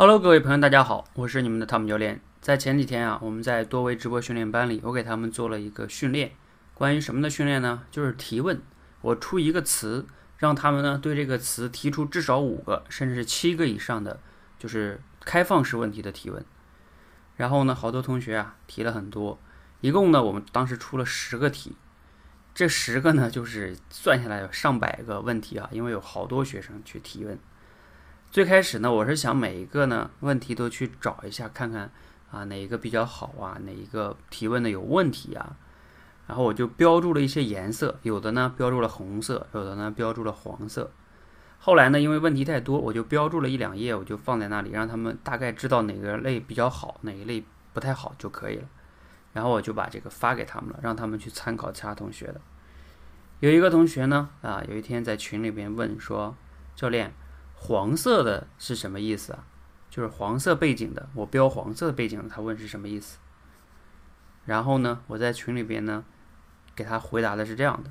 Hello，各位朋友，大家好，我是你们的汤姆教练。在前几天啊，我们在多维直播训练班里，我给他们做了一个训练。关于什么的训练呢？就是提问。我出一个词，让他们呢对这个词提出至少五个，甚至是七个以上的，就是开放式问题的提问。然后呢，好多同学啊提了很多，一共呢我们当时出了十个题。这十个呢，就是算下来有上百个问题啊，因为有好多学生去提问。最开始呢，我是想每一个呢问题都去找一下，看看啊哪一个比较好啊，哪一个提问的有问题啊，然后我就标注了一些颜色，有的呢标注了红色，有的呢标注了黄色。后来呢，因为问题太多，我就标注了一两页，我就放在那里，让他们大概知道哪个类比较好，哪一类不太好就可以了。然后我就把这个发给他们了，让他们去参考其他同学的。有一个同学呢，啊，有一天在群里边问说：“教练。”黄色的是什么意思啊？就是黄色背景的，我标黄色的背景，他问是什么意思？然后呢，我在群里边呢，给他回答的是这样的，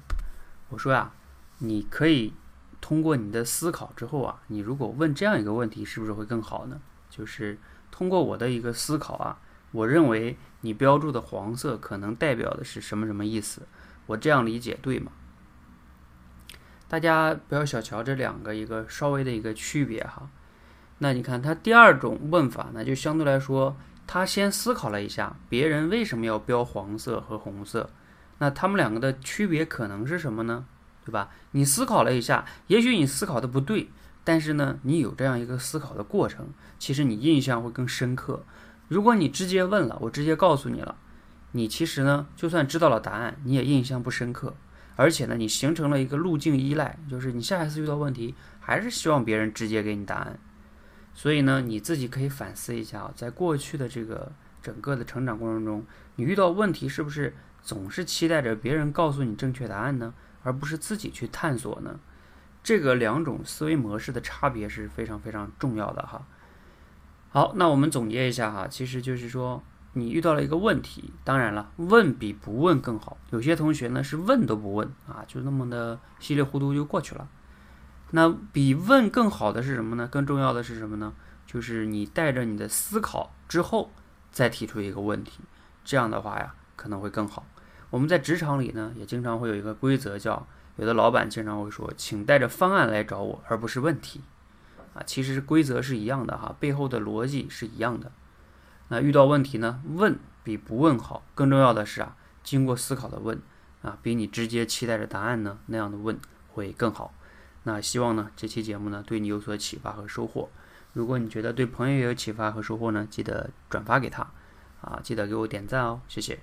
我说呀，你可以通过你的思考之后啊，你如果问这样一个问题，是不是会更好呢？就是通过我的一个思考啊，我认为你标注的黄色可能代表的是什么什么意思？我这样理解对吗？大家不要小瞧这两个一个稍微的一个区别哈，那你看他第二种问法呢，就相对来说，他先思考了一下别人为什么要标黄色和红色，那他们两个的区别可能是什么呢？对吧？你思考了一下，也许你思考的不对，但是呢，你有这样一个思考的过程，其实你印象会更深刻。如果你直接问了，我直接告诉你了，你其实呢，就算知道了答案，你也印象不深刻。而且呢，你形成了一个路径依赖，就是你下一次遇到问题，还是希望别人直接给你答案。所以呢，你自己可以反思一下，在过去的这个整个的成长过程中，你遇到问题是不是总是期待着别人告诉你正确答案呢，而不是自己去探索呢？这个两种思维模式的差别是非常非常重要的哈。好，那我们总结一下哈，其实就是说。你遇到了一个问题，当然了，问比不问更好。有些同学呢是问都不问啊，就那么的稀里糊涂就过去了。那比问更好的是什么呢？更重要的是什么呢？就是你带着你的思考之后再提出一个问题，这样的话呀可能会更好。我们在职场里呢也经常会有一个规则，叫有的老板经常会说，请带着方案来找我，而不是问题。啊，其实规则是一样的哈，背后的逻辑是一样的。那遇到问题呢？问比不问好。更重要的是啊，经过思考的问啊，比你直接期待着答案呢那样的问会更好。那希望呢这期节目呢对你有所启发和收获。如果你觉得对朋友也有启发和收获呢，记得转发给他啊，记得给我点赞哦，谢谢。